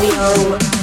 Audio.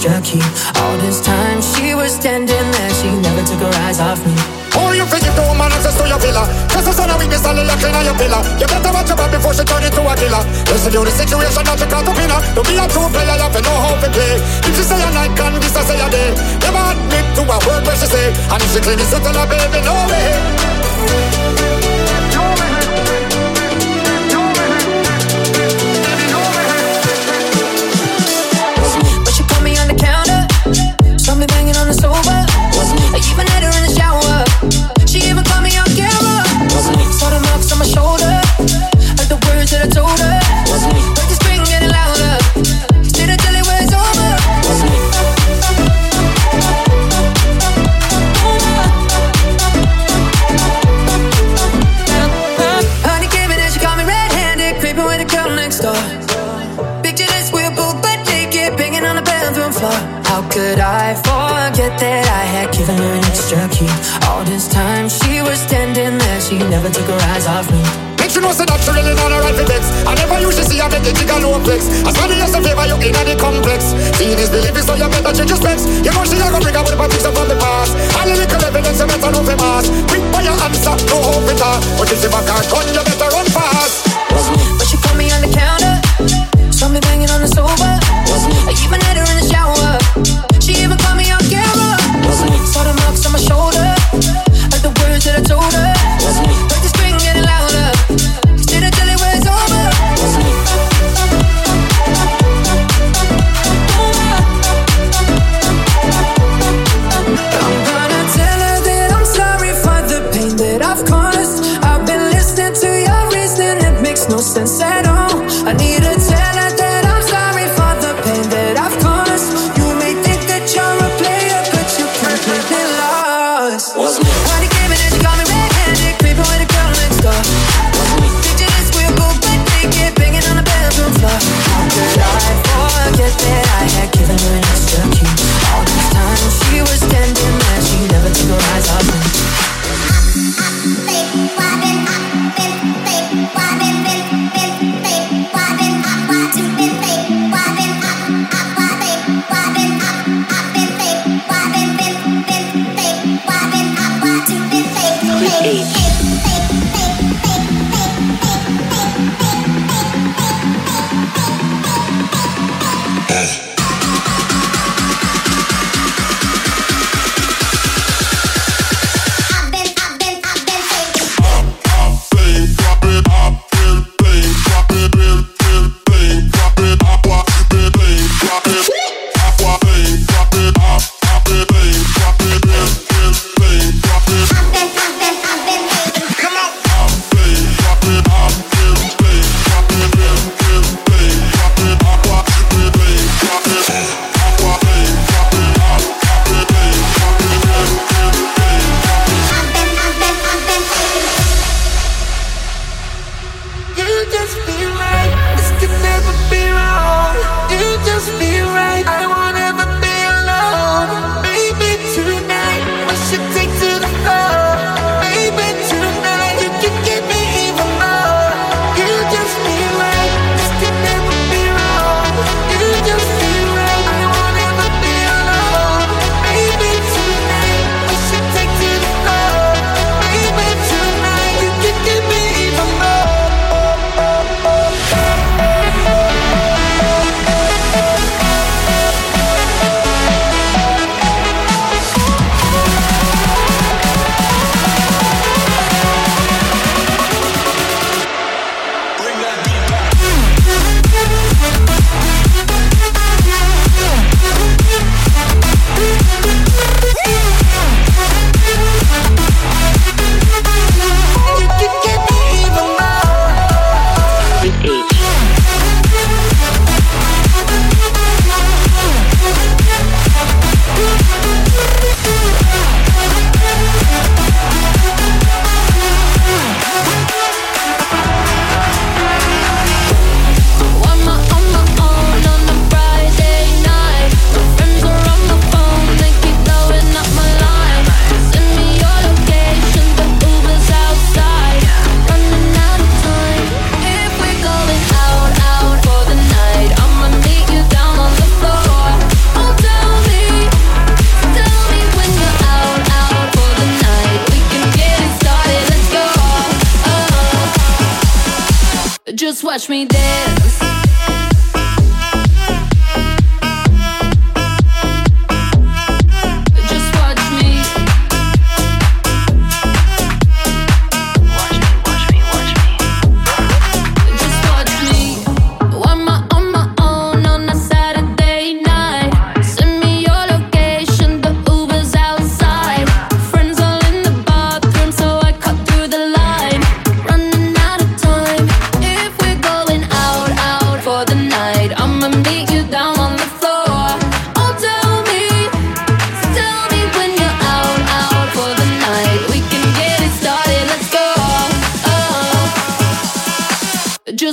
struck you. All this time she was standing there, she never took her eyes off me. Oh, you think you don't man access to your villa Cause the son of weakness all looking at your pillar. You better watch your back before she turn into a killer. Listen to the situation that you caught up in Don't be a true player, you have to know how to play. If she say a night, can this I say a day? Never admit to a word where she say. And if she clean this up, baby, no way. never took her eyes off me. Make sure you know so that she really not a right for vex. I never used to see her make it take a low flex. As funny as a favor, you in the complex. See this believing, so you better change your specs. You know she ain't gonna bring up with the politics from the past. I All the little evidence, you better know for mass. Quick by your answer, no hope with her. But if you back her gun, you better run fast.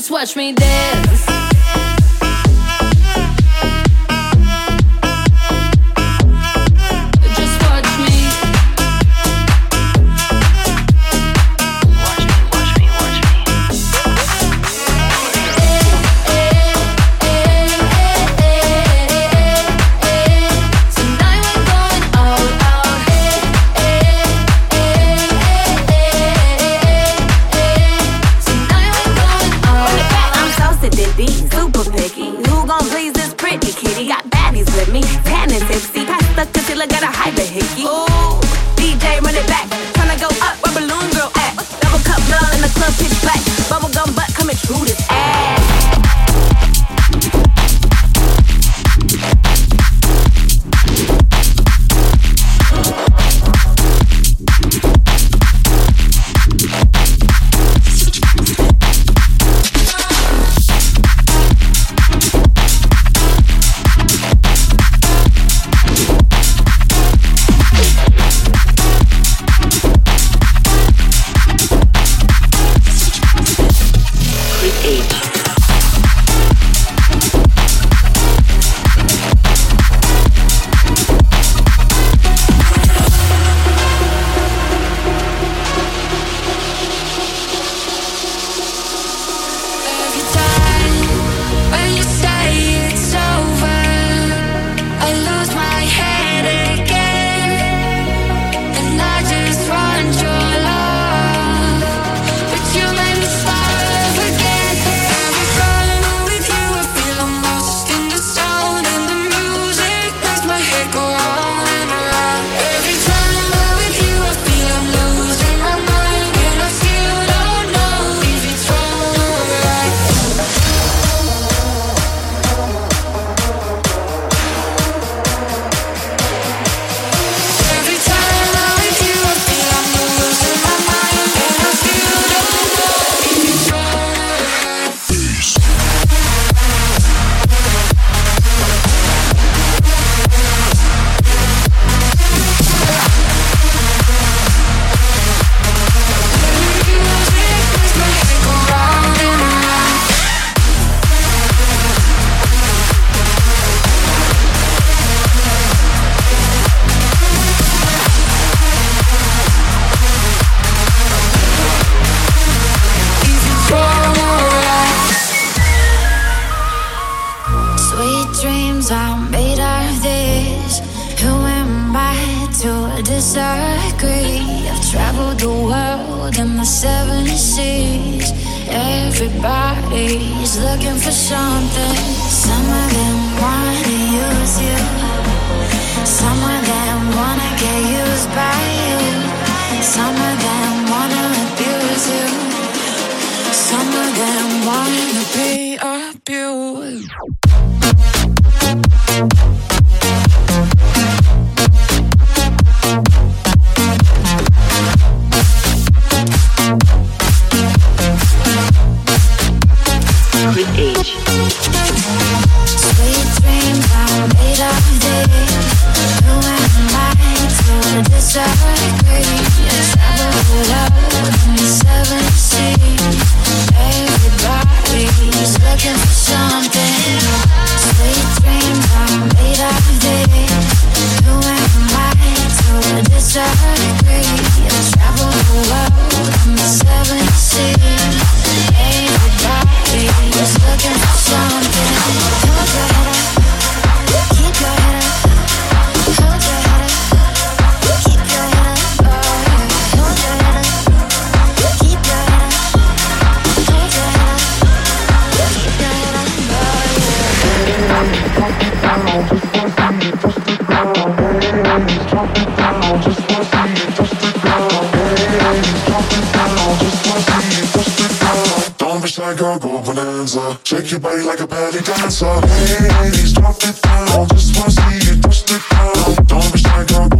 Watch me dance. bonanza. Shake your body like a belly dancer. Hey, ladies, drop it down. I Just wanna see you twist it down. Don't be shy, girl.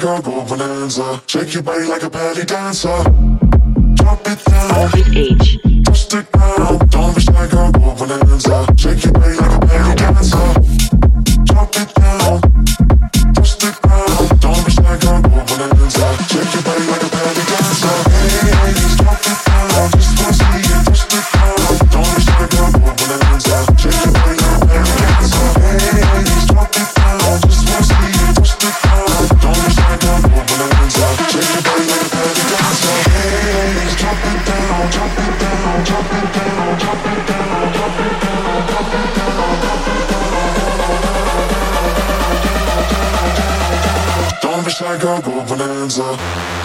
girl go bonanza. Shake your body like a belly dancer. Drop it down. Orbit H. Twist it down. Chicago Bonanza.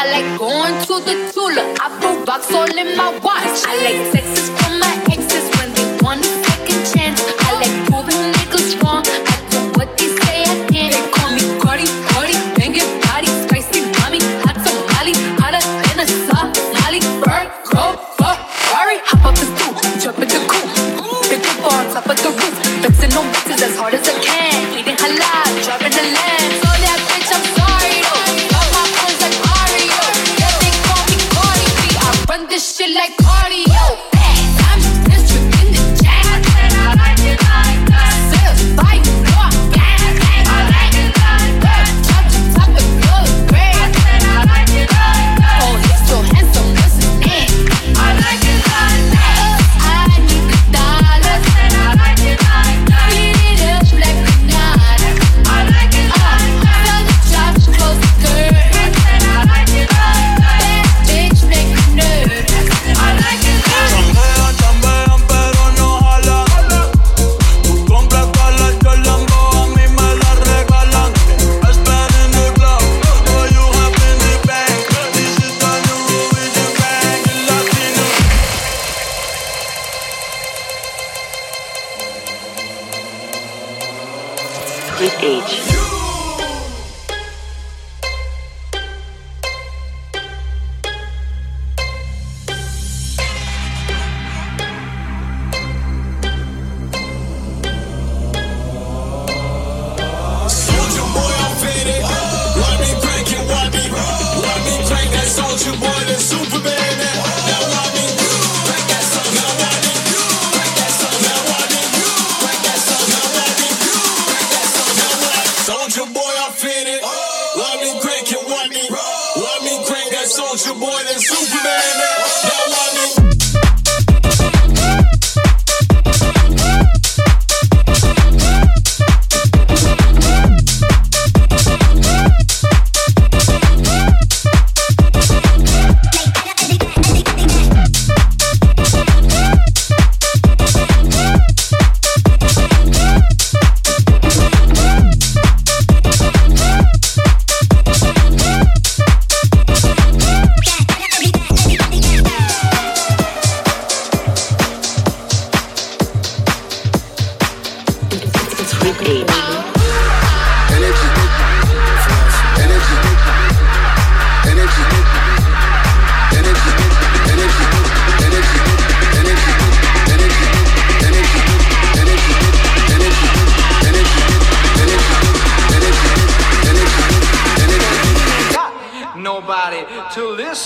I like going to the Tula. I put rocks all in my watch. I like Texas for my this shit like cardio.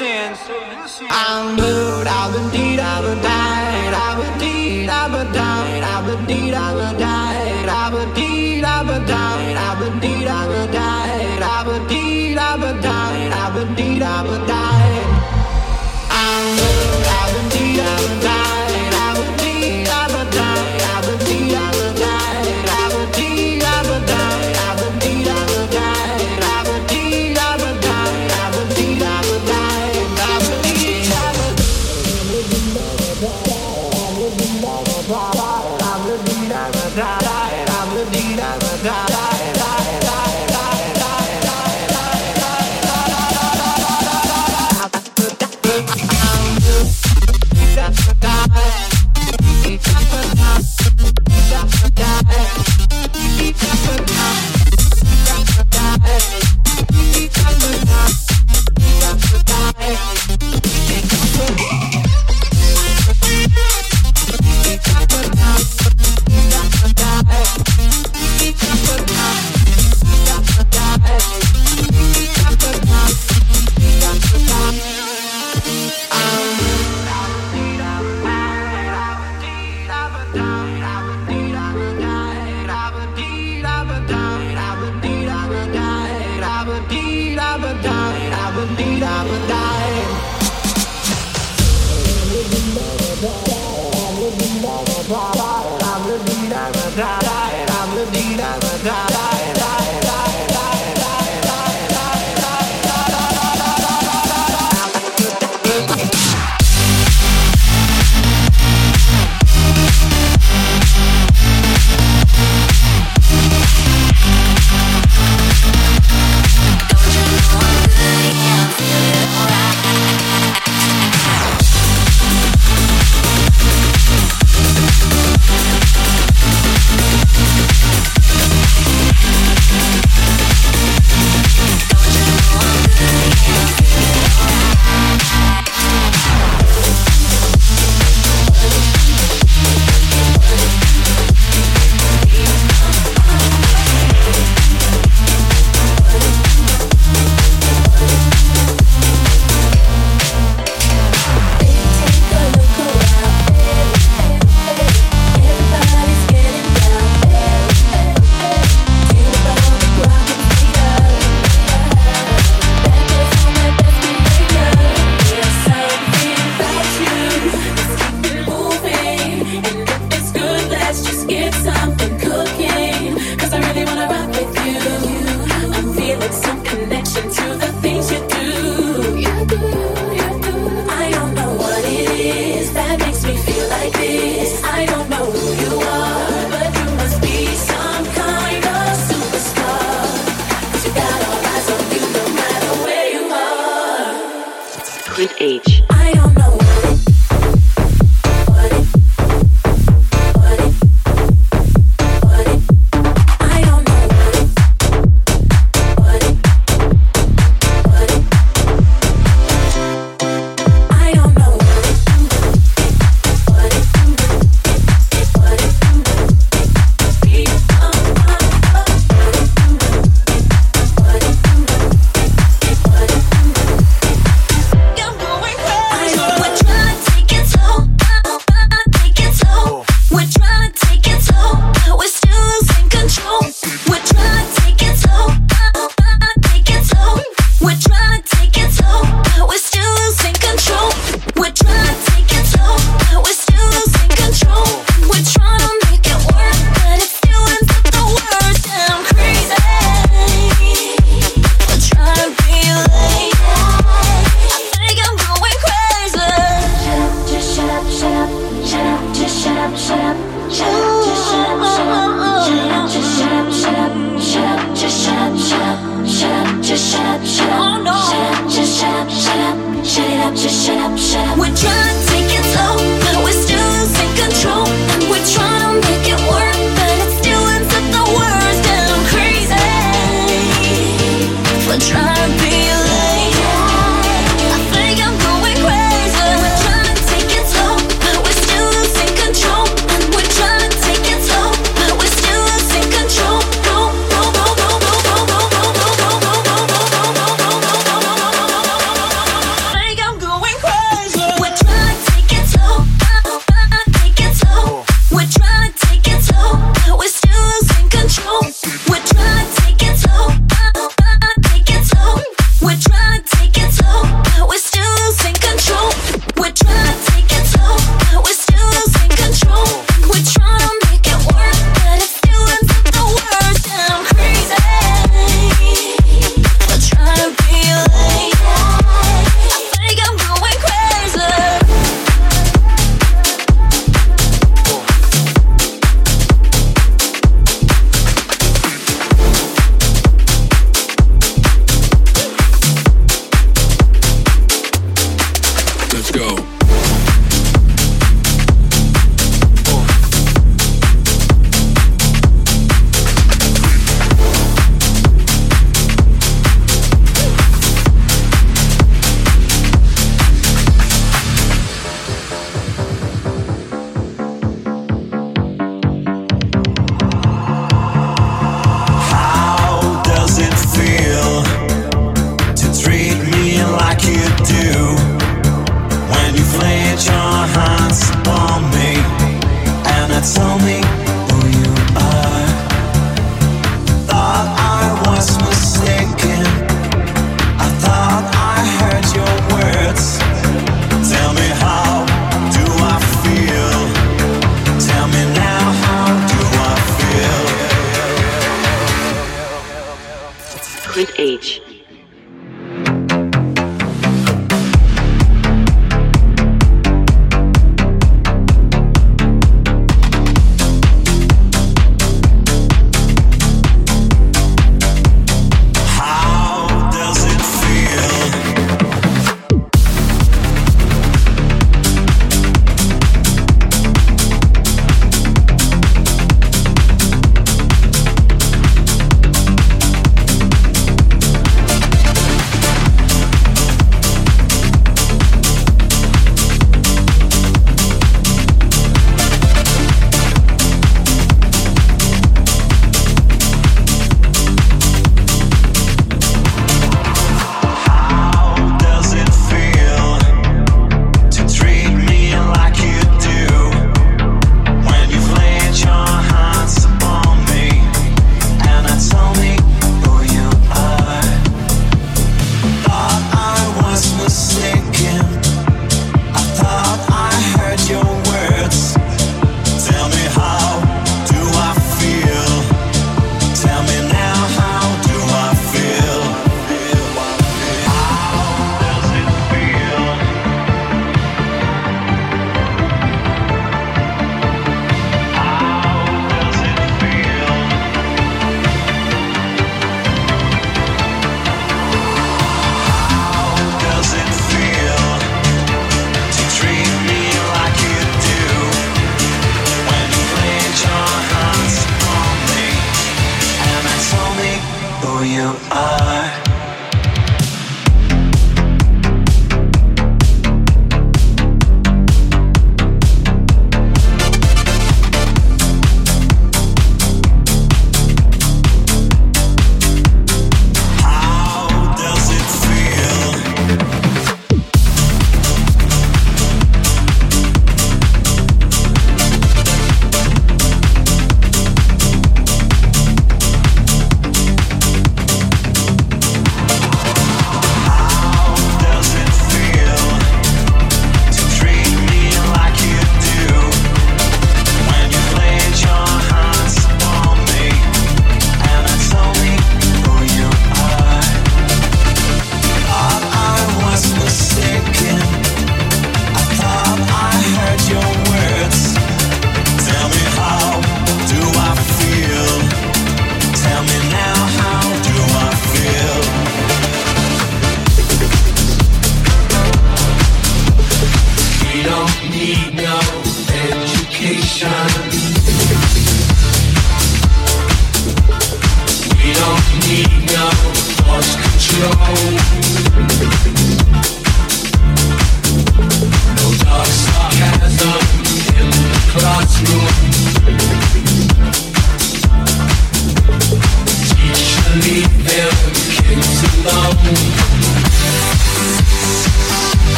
sins. I moved, I've been deed, I've been down.